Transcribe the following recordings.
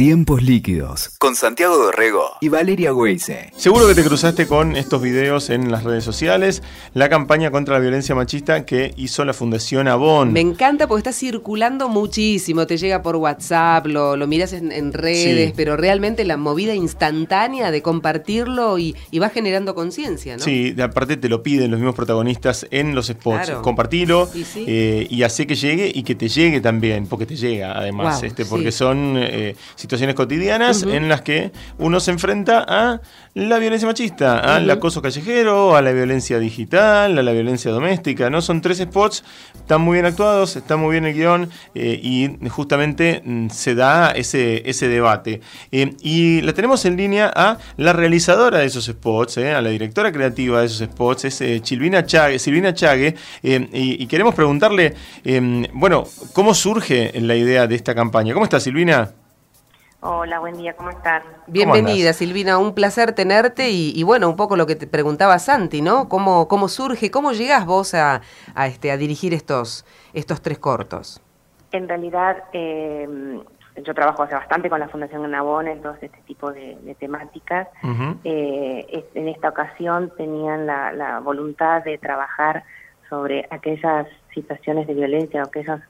Tiempos líquidos con Santiago Dorrego y Valeria Weise. Seguro que te cruzaste con estos videos en las redes sociales, la campaña contra la violencia machista que hizo la Fundación Avon. Me encanta porque está circulando muchísimo, te llega por WhatsApp, lo, lo miras en, redes, pero realmente la movida instantánea de compartirlo y, va generando conciencia, ¿no? Sí, aparte te lo piden los mismos protagonistas en los spots. Compartilo eh, y hace que llegue y que te llegue también, porque te llega además, este, porque son eh, situaciones cotidianas en las que uno se enfrenta a la violencia machista, al acoso callejero, a la violencia digital, a la violencia doméstica. ¿no? Son tres spots, están muy bien actuados, está muy bien el guion eh, y justamente mm, se da ese, ese debate. Eh, y la tenemos en línea a la realizadora de esos spots, eh, a la directora creativa de esos spots, es Silvina Chague, Silvina Chague y, y, queremos preguntarle, bueno, ¿cómo surge la idea de esta campaña? ¿Cómo está Silvina? Hola, buen día, ¿cómo están? Bienvenida, Silvina, un placer tenerte y, bueno, un poco lo que te preguntaba Santi, ¿no? ¿Cómo, cómo surge, cómo llegás vos a, este, a dirigir estos, estos tres cortos? En realidad, em, yo trabajo hace bastante con la Fundación Nabón en todo este tipo de, temáticas. Eh, en esta ocasión tenían la, la voluntad de trabajar sobre aquellas situaciones de violencia o aquellos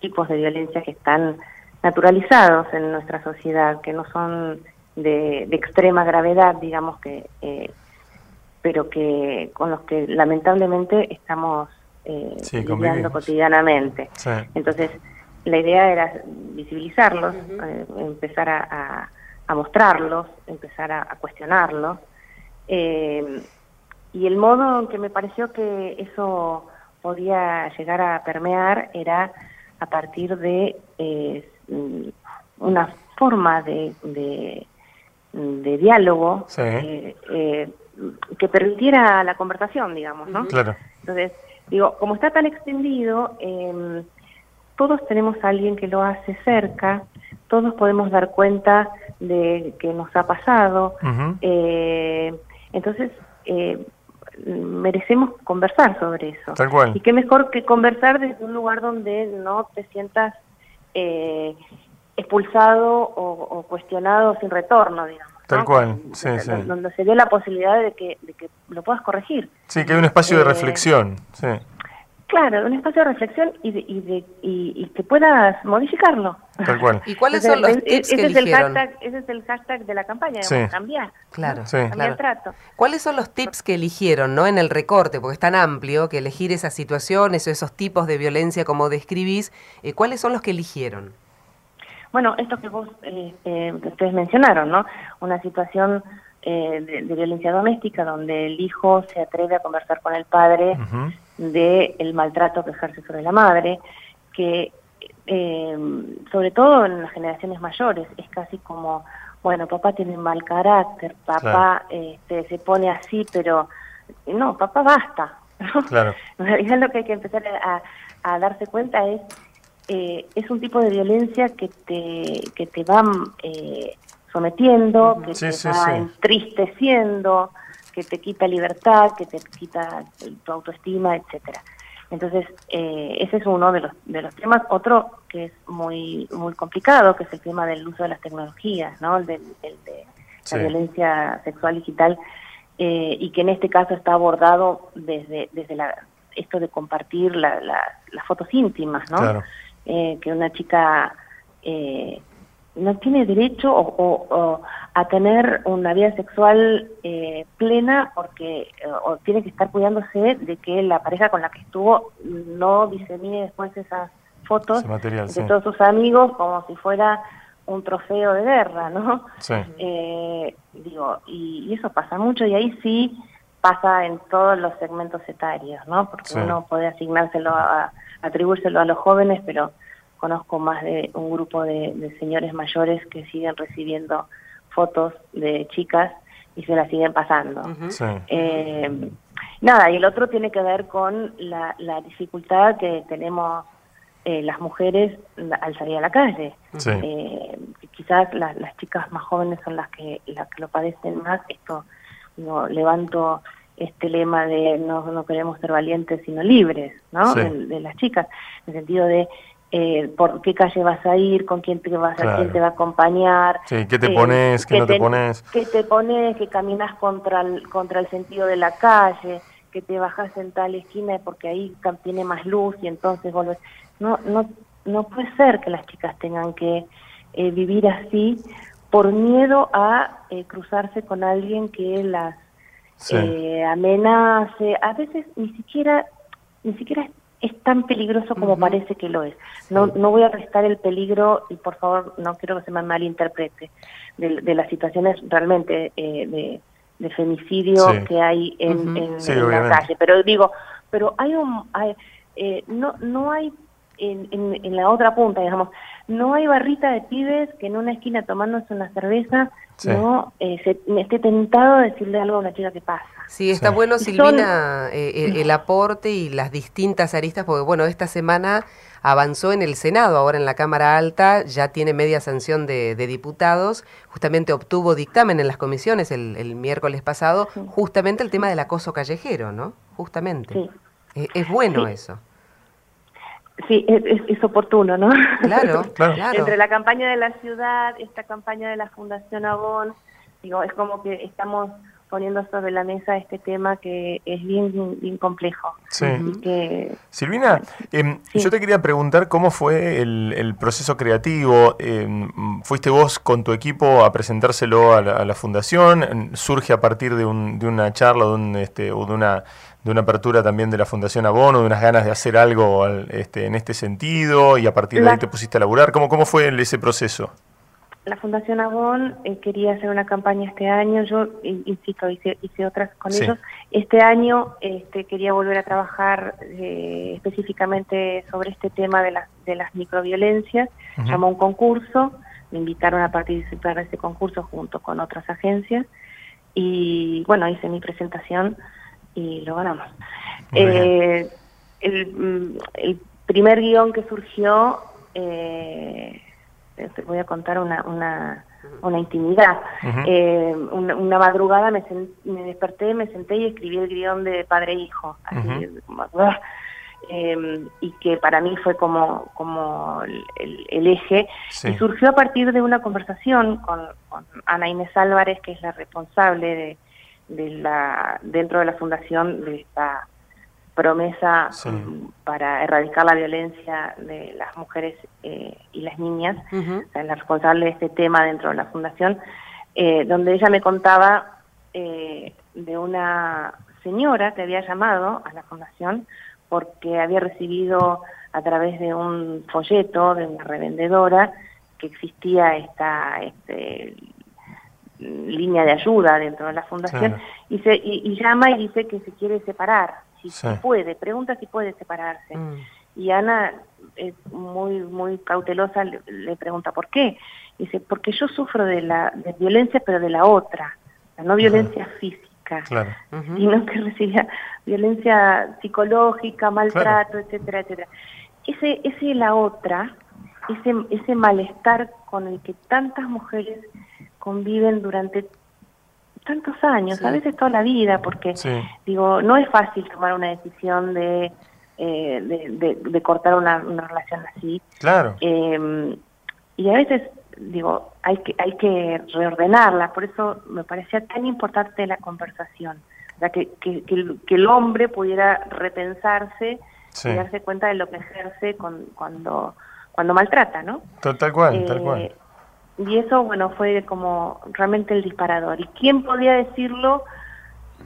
tipos de violencia que están naturalizados en nuestra sociedad, que no son de, extrema gravedad, digamos que, eh, pero que con los que lamentablemente estamos eh, lidiando cotidianamente. Entonces, la idea era visibilizarlos, eh, empezar a, mostrarlos, empezar a, cuestionarlos. Eh, y el modo en que me pareció que eso podía llegar a permear era a partir de Mm, una forma de, de, diálogo eh, eh, que permitiera la conversación, digamos, ¿no? Claro. Entonces, digo, como está tan extendido, em, todos tenemos a alguien que lo hace cerca, todos podemos dar cuenta de que nos ha pasado, eh, entonces merecemos conversar sobre eso. Tal cual. Y qué mejor que conversar desde un lugar donde no te sientas eh, expulsado o, cuestionado sin retorno, digamos. Tal cual, sí, sí. Donde se dé la posibilidad de que, de que lo puedas corregir. Sí, que hay un espacio de eh, reflexión, sí. Claro, un espacio de reflexión y, de, y, de, y, que puedas modificarlo. Tal cual. ¿Y cuáles son los tips ese que es el hashtag, Ese es el hashtag de la campaña, cambiar. Claro, cambiar trato. ¿Cuáles son los tips que eligieron no en el recorte? Porque es tan amplio que elegir esas situaciones o esos tipos de violencia como describís, eh, ¿cuáles son los que eligieron? Bueno, esto que vos, eh, eh, ustedes mencionaron, ¿no? Una situación eh, de, violencia doméstica donde el hijo se atreve a conversar con el padre de el maltrato que ejerce sobre la madre, que eh, sobre todo en las generaciones mayores es casi como, bueno, papá tiene mal carácter, papá este, se pone así, pero no, papá basta. Claro. en realidad lo que hay que empezar a darse cuenta es eh, es un tipo de violencia que te, que te va eh, sometiendo, que te va entristeciendo, que te quita libertad, que te quita tu autoestima, etcétera. Entonces, eh, ese es uno de los, de los temas. Otro que es muy muy complicado, que es el tema del uso de las tecnologías, ¿no? El de, la violencia sexual digital, y que en este caso está abordado desde, desde la, esto de compartir la, las fotos íntimas, ¿no? Claro. Eh, que una chica eh, no tiene derecho o, a tener una vida sexual eh, plena porque o tiene que estar cuidándose de que la pareja con la que estuvo no disemine después esas fotos de todos sus amigos como si fuera un trofeo de guerra, ¿no? digo, y, eso pasa mucho y ahí sí pasa en todos los segmentos etarios, ¿no? Porque uno puede asignárselo a, atribuírselo a los jóvenes, pero conozco más de un grupo de, señores mayores que siguen recibiendo fotos de chicas y se las siguen pasando. Eh, nada, y el otro tiene que ver con la, dificultad que tenemos eh, las mujeres al salir a la calle. Eh, quizás las, chicas más jóvenes son las que, las que lo padecen más. Esto no, levanto este lema de no, no queremos ser valientes sino libres, ¿no? De, las chicas, en el sentido de eh, por qué calle vas a ir, con quién te vas a, quién te va a acompañar. Sí, qué te eh, pones, qué, no te, pones. Qué te pones, que caminas contra el, contra el sentido de la calle, que te bajas en tal esquina porque ahí tiene más luz y entonces volvés. No, no, no puede ser que las chicas tengan que eh, vivir así por miedo a cruzarse con alguien que las amenace. A veces ni siquiera, ni siquiera es tan peligroso como parece que lo es. No, no voy a restar el peligro y por favor no quiero que se me malinterprete de, las situaciones realmente eh, de, femicidio que hay en, la calle. Pero digo, pero hay un, eh, no, no hay en, en, la otra punta, digamos, no hay barrita de pibes que en una esquina tomándose una cerveza no eh, se, esté tentado de decirle algo a una chica que pasa. Sí, está bueno, Silvina, eh, el, aporte y las distintas aristas, porque bueno, esta semana avanzó en el Senado, ahora en la Cámara Alta, ya tiene media sanción de, diputados, justamente obtuvo dictamen en las comisiones el, miércoles pasado, justamente el tema del acoso callejero, ¿no? Justamente. Eh, es bueno eso. Sí, es, oportuno, ¿no? Claro, claro. Entre la campaña de la ciudad, esta campaña de la Fundación Avon, digo, es como que estamos poniendo sobre la mesa este tema que es bien, bien complejo. Sí. Silvina, em, yo te quería preguntar cómo fue el, proceso creativo. Em, ¿Fuiste vos con tu equipo a presentárselo a la, fundación? ¿Surge a partir de, un, de una charla de un, este, o de una de una apertura también de la Fundación Abono, de unas ganas de hacer algo este, en este sentido y a partir de ahí te pusiste a laburar. ¿Cómo, cómo fue ese proceso? La Fundación Avon eh, quería hacer una campaña este año, yo insisto, hice, hice otras con ellos. Este año este, quería volver a trabajar eh, específicamente sobre este tema de, las de las microviolencias. Llamó un concurso, me invitaron a participar de ese concurso junto con otras agencias y bueno, hice mi presentación y lo ganamos. Eh, el, el, primer guion que surgió... Eh, te voy a contar una, una, una intimidad. Eh, una, madrugada me, me desperté, me senté y escribí el guion de Padre e Hijo. Así, eh, y que para mí fue como, como el, eje. Y surgió a partir de una conversación con, con, Ana Inés Álvarez, que es la responsable de, de la dentro de la fundación de esta promesa para erradicar la violencia de las mujeres eh, y las niñas, la responsable de este tema dentro de la fundación, eh, donde ella me contaba eh, de una señora que había llamado a la fundación porque había recibido a través de un folleto de una revendedora que existía esta este, línea de ayuda dentro de la fundación y, se, y llama y dice que se quiere separar si, puede, pregunta si puede separarse. Mm. Y Ana es muy muy cautelosa, le, pregunta por qué. Dice, porque yo sufro de la de violencia, pero de la otra, la no violencia física, sino que recibía violencia psicológica, maltrato, etcétera, etcétera. Ese, ese la otra, ese, ese malestar con el que tantas mujeres conviven durante tantos años, a veces toda la vida, porque digo, no es fácil tomar una decisión de, eh, de, cortar una, relación así. Claro. Em, y a veces, digo, hay que, hay que reordenarla, por eso me parecía tan importante la conversación, o sea, que, que, que, el, hombre pudiera repensarse y darse cuenta de lo que ejerce con, cuando, cuando maltrata, ¿no? Tal, cual, tal cual. Eh, y eso, bueno, fue como realmente el disparador. ¿Y quién podía decirlo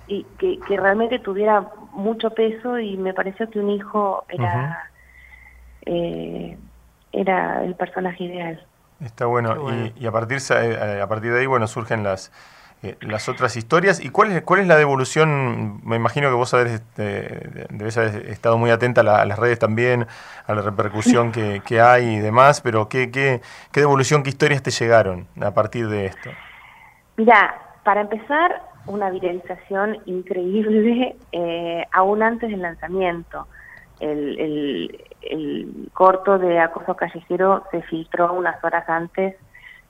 y que, que realmente tuviera mucho peso? Y me pareció que un hijo era, eh, era el personaje ideal. Está bueno. Y, y, a, partir, eh, a partir de ahí, bueno, surgen las eh, las otras historias. ¿Y cuál es, cuál es la devolución? Me imagino que vos haber, este, debes haber estado muy atenta a, las redes también, a la repercusión que, que hay y demás, pero ¿qué, qué, qué devolución, qué historias te llegaron a partir de esto? Mira, para empezar, una viralización increíble eh, aún antes del lanzamiento. El, el, el corto de acoso callejero se filtró unas horas antes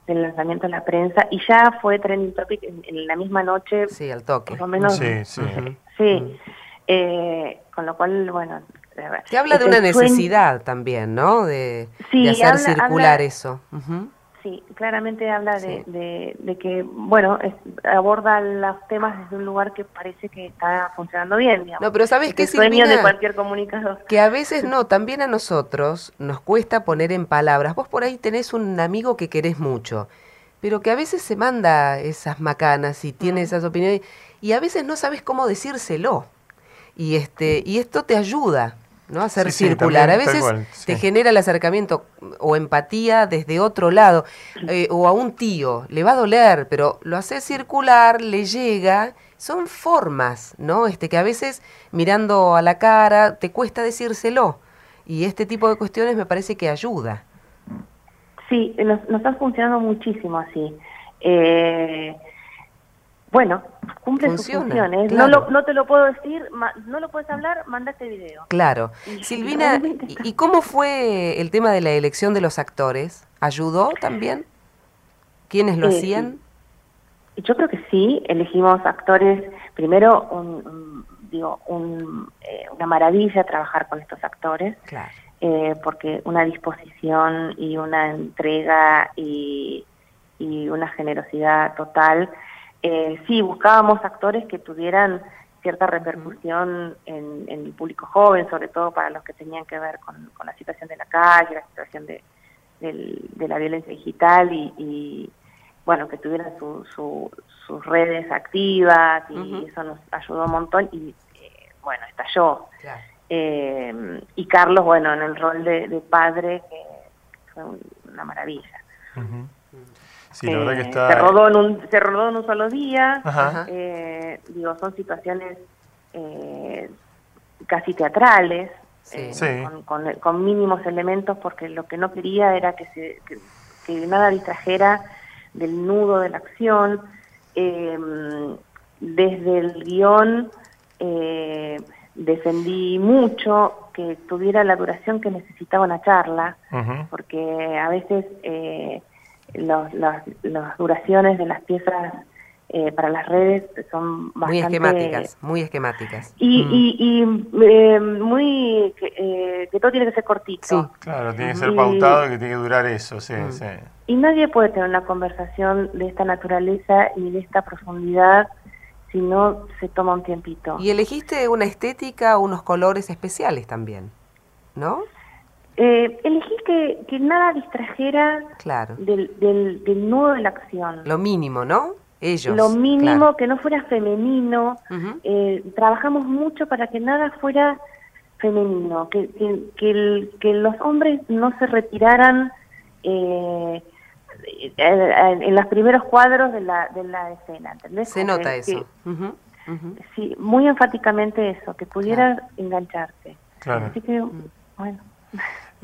del lanzamiento de la prensa y ya fue trending topic en, la misma noche. Sí, al toque. Más o menos. Sí, sí. sí. Eh, con lo cual, bueno, Te habla de una necesidad también, ¿no? De, hacer circular eso. Sí, claramente habla de, que, bueno, aborda los temas desde un lugar que parece que está funcionando bien, digamos. No, pero ¿sabes qué, sueño de cualquier comunicador. Que a veces no, también a nosotros nos cuesta poner en palabras. Vos por ahí tenés un amigo que querés mucho, pero que a veces se manda esas macanas y tiene esas opiniones y a veces no sabes cómo decírselo. Y, este, y esto te ayuda ¿no? Hacer circular. a veces te genera el acercamiento o empatía desde otro lado, eh, o a un tío, le va a doler, pero lo hace circular, le llega. Son formas, ¿no? Este, que a veces mirando a la cara te cuesta decírselo. Y este tipo de cuestiones me parece que ayuda. Sí, nos, nos ha funcionado muchísimo así. Eh, bueno, cumple sus funciones. No, no te lo puedo decir, no lo puedes hablar, manda este video. Claro. Silvina, ¿y, cómo fue el tema de la elección de los actores? ¿Ayudó también? ¿Quiénes lo hacían? Yo creo que sí, elegimos actores, primero, digo, eh, una maravilla trabajar con estos actores, claro. Eh, porque una disposición y una entrega y, y una generosidad total eh, sí, buscábamos actores que tuvieran cierta repercusión en, el público joven, sobre todo para los que tenían que ver con, la situación de la calle, la situación de, la violencia digital y, bueno, que tuvieran sus redes activas y eso nos ayudó un montón y eh, bueno, estalló. Eh, y Carlos, bueno, en el rol de, padre, que fue una maravilla. Sí, la verdad que eh, está... Se rodó en un, se rodó en un solo día. Eh, digo, son situaciones eh, casi teatrales, Con, mínimos elementos, porque lo que no quería era que, se, que, nada distrajera del nudo de la acción. desde el guion defendí mucho que tuviera la duración que necesitaba una charla, porque a veces los, las, duraciones de las piezas eh, para las redes son bastante... Muy esquemáticas, muy esquemáticas. Y, mm. y, eh, muy... Eh, que todo tiene que ser cortito. Sí. Claro, tiene que ser pautado y que tiene que durar eso, sí, mm. sí. Y nadie puede tener una conversación de esta naturaleza y de esta profundidad si no se toma un tiempito. Y elegiste una estética, unos colores especiales también, ¿no? Eh, elegí que, que, nada distrajera claro. del, del, nudo de la acción. Lo mínimo, ¿no? Ellos. Lo mínimo, que no fuera femenino. eh, trabajamos mucho para que nada fuera femenino, que, que, que, los hombres no se retiraran eh, en los primeros cuadros de la, de la escena. ¿entendés? Se nota eso. Sí, muy enfáticamente eso, que pudieras engancharte. Claro. Así que, bueno.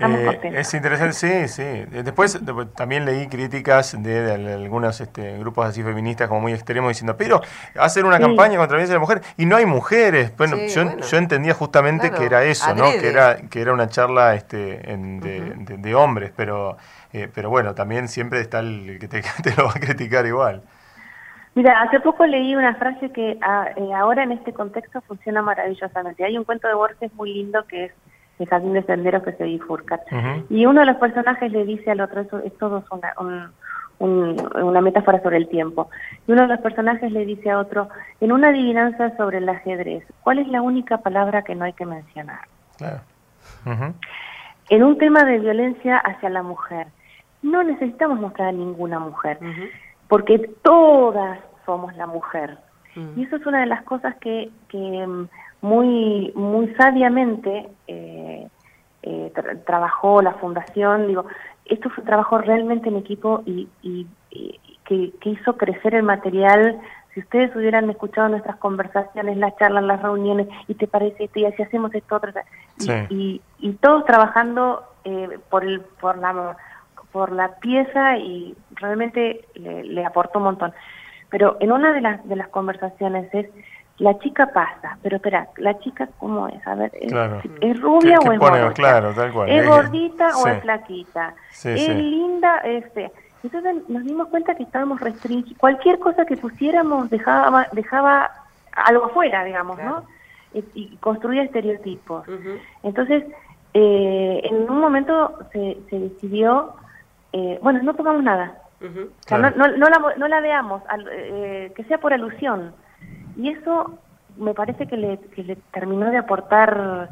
Eh, es interesante, sí, sí. Después, también leí críticas de, algunos este, grupos así feministas como muy extremos diciendo, pero hacer una campaña contra la violencia de la mujer y no hay mujeres. Bueno, yo, entendía justamente que era eso, ¿no? Que era, que era una charla este, de, hombres, pero, eh, pero bueno, también siempre está el que te, lo va a criticar igual. Mira, hace poco leí una frase que ah, eh, ahora en este contexto funciona maravillosamente. Hay un cuento de Borges muy lindo que es el jardín de senderos que se bifurcan. Y uno de los personajes le dice al otro, eso es todo una, una metáfora sobre el tiempo. Y uno de los personajes le dice a otro, en una adivinanza sobre el ajedrez, ¿cuál es la única palabra que no hay que mencionar? En un tema de violencia hacia la mujer, no necesitamos mostrar a ninguna mujer, porque todas somos la mujer. Y eso es una de las cosas que, que muy, muy sabiamente eh, eh, trabajó la fundación. Digo, esto fue un trabajo realmente en equipo y, y, que, hizo crecer el material. Si ustedes hubieran escuchado nuestras conversaciones, las charlas, las reuniones, y te parece esto, y así hacemos esto, otro, y, y, todos trabajando eh, por, el, por, la, por la pieza y realmente le, le aportó un montón. Pero en una de las, de las conversaciones es, la chica pasa, pero espera, la chica cómo es, a ver, ¿es, rubia o es gordita? Claro, tal cual. ¿Es gordita o es flaquita? ¿Es linda? Este. Entonces nos dimos cuenta que estábamos restringidos, cualquier cosa que pusiéramos dejaba, dejaba algo afuera, digamos, ¿no? y, construía estereotipos. Entonces, eh, en un momento se, se decidió, eh, bueno, no pongamos nada. o sea, no, no, la, no la veamos, eh, que sea por alusión. Y eso me parece que le, que le terminó de aportar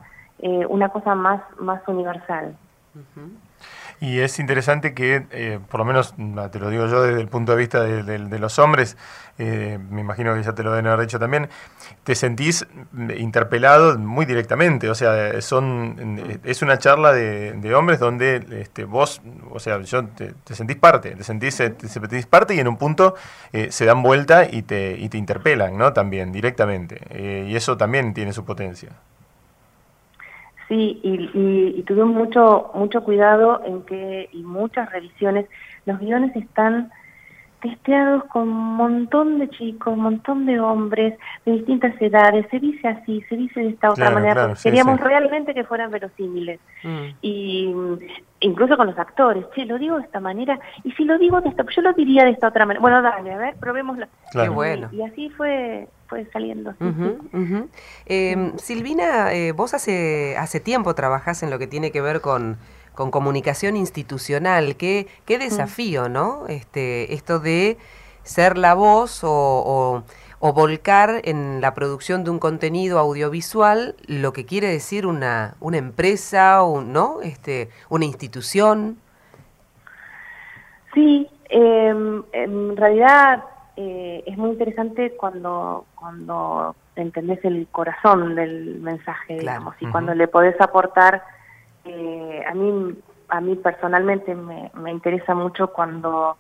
una cosa más, más universal. Y es interesante que, eh, por lo menos te lo digo yo desde el punto de vista de, los hombres, eh, me imagino que ya te lo deben haber dicho también, te sentís interpelado muy directamente, o sea, son es una charla de, hombres donde este, vos, o sea, yo te, sentís parte, te sentís, te, sentís parte y en un punto eh, se dan vuelta y te, y te interpelan, ¿no? También, directamente. y eso también tiene su potencia. Sí, y, tuvimos mucho, mucho cuidado en que, y muchas revisiones, los guiones están testeados con un montón de chicos, un montón de hombres de distintas edades, se dice así, se dice de esta otra manera, queríamos realmente que fueran verosímiles. Mm. Y incluso con los actores, che, lo digo de esta manera, y si lo digo de esta, yo lo diría de esta otra manera. Bueno, dale, a ver, probémoslo. Qué bueno. Y, así fue fue saliendo. Em, Silvina, eh, vos hace, hace tiempo trabajás en lo que tiene que ver con, con comunicación institucional. Qué, qué desafío, ¿no? Este, esto de ser la voz o, o, volcar en la producción de un contenido audiovisual lo que quiere decir una, una empresa, o ¿no? Este, una institución. Sí, em, en realidad eh, es muy interesante cuando, cuando entendés el corazón del mensaje, digamos, y cuando le podés aportar, eh, a mí a mí personalmente me, me interesa mucho cuando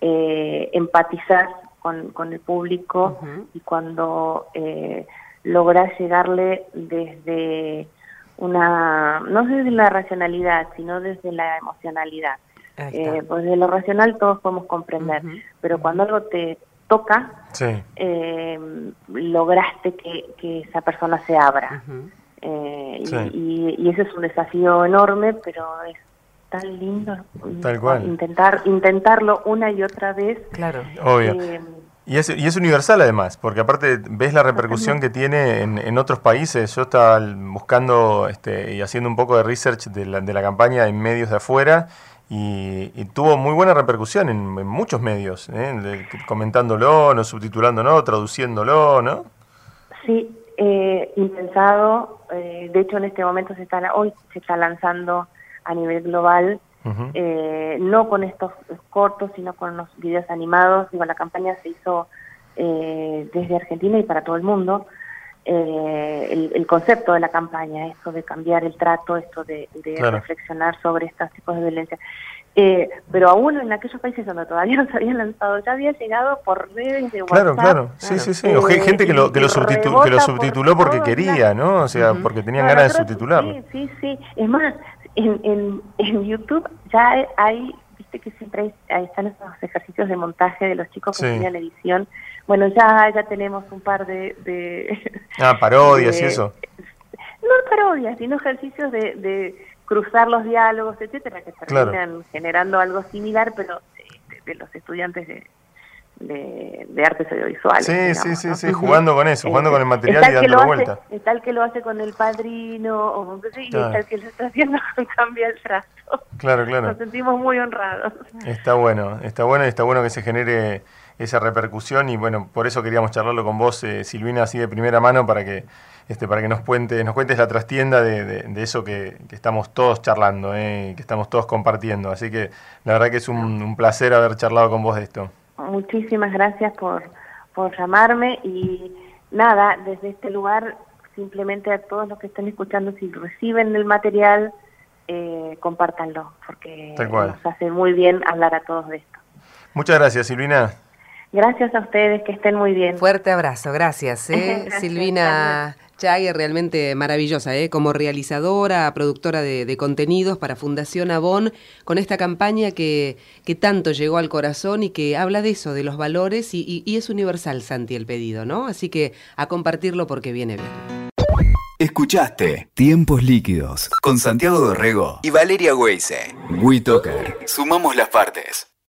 eh, empatizar con, con el público y cuando eh, logras llegarle desde una, no desde la racionalidad, sino desde la emocionalidad. Eh, pues de lo racional todos podemos comprender, pero cuando algo te toca, eh, lograste que, esa persona se abra. Eh, y, y, ese es un desafío enorme, pero es tan lindo intentar intentarlo una y otra vez. Claro. Obvio. Eh, y es, y es universal además, porque aparte ves la repercusión que tiene en, en otros países. Yo estaba buscando este, y haciendo un poco de research de la, de la campaña en medios de afuera y, tuvo muy buena repercusión en, muchos medios, ¿eh? comentándolo, no subtitulándolo, traduciéndolo, ¿no? Sí, eh, impensado. Eh, de hecho, en este momento se está hoy se está lanzando a nivel global, eh, no con estos cortos, sino con los videos animados. Digo, la campaña se hizo desde Argentina y para todo el mundo. Eh, el, concepto de la campaña, esto de cambiar el trato, esto de, reflexionar sobre estos tipos de violencia. Eh, pero aún en aquellos países donde todavía no se habían lanzado, ya había llegado por redes de WhatsApp. Claro, claro, sí, sí, sí. O eh, gente que lo, que lo, subtituló porque quería, ¿no? O sea, porque tenían ganas de subtitularlo. Sí, sí, sí. Es más, en, en, en YouTube ya hay, viste que siempre hay, están esos ejercicios de montaje de los chicos que hacían edición bueno, ya, ya tenemos un par de... ah, parodias y eso. No parodias, sino ejercicios de, de cruzar los diálogos, etcétera, que terminan generando algo similar, pero de, los estudiantes de, de, artes audiovisuales. Sí, sí, sí, sí, jugando con eso, jugando con el material y dándolo vuelta. Está el que lo hace con el padrino, o, y está el que lo está haciendo con cambia el trazo. Claro, claro. Nos sentimos muy honrados. Está bueno, está bueno y está bueno que se genere esa repercusión y bueno, por eso queríamos charlarlo con vos, eh, Silvina, así de primera mano para que este, para que nos cuentes, nos cuentes la trastienda de, de, eso que, estamos todos charlando, eh, que estamos todos compartiendo. Así que la verdad que es un, placer haber charlado con vos de esto. Muchísimas gracias por, por llamarme y nada, desde este lugar simplemente a todos los que estén escuchando, si reciben el material, eh, compártanlo, porque nos hace muy bien hablar a todos de esto. Muchas gracias, Silvina. Gracias a ustedes, que estén muy bien. Fuerte abrazo, gracias. ¿eh? Silvina Chague, realmente maravillosa, ¿eh? como realizadora, productora de, contenidos para Fundación Avon, con esta campaña que, que, tanto llegó al corazón y que habla de eso, de los valores, y, y es universal, Santi, el pedido, ¿no? Así que a compartirlo porque viene bien. Escuchaste Tiempos Líquidos con Santiago Dorrego y Valeria Weise. WeToker. Sumamos las partes.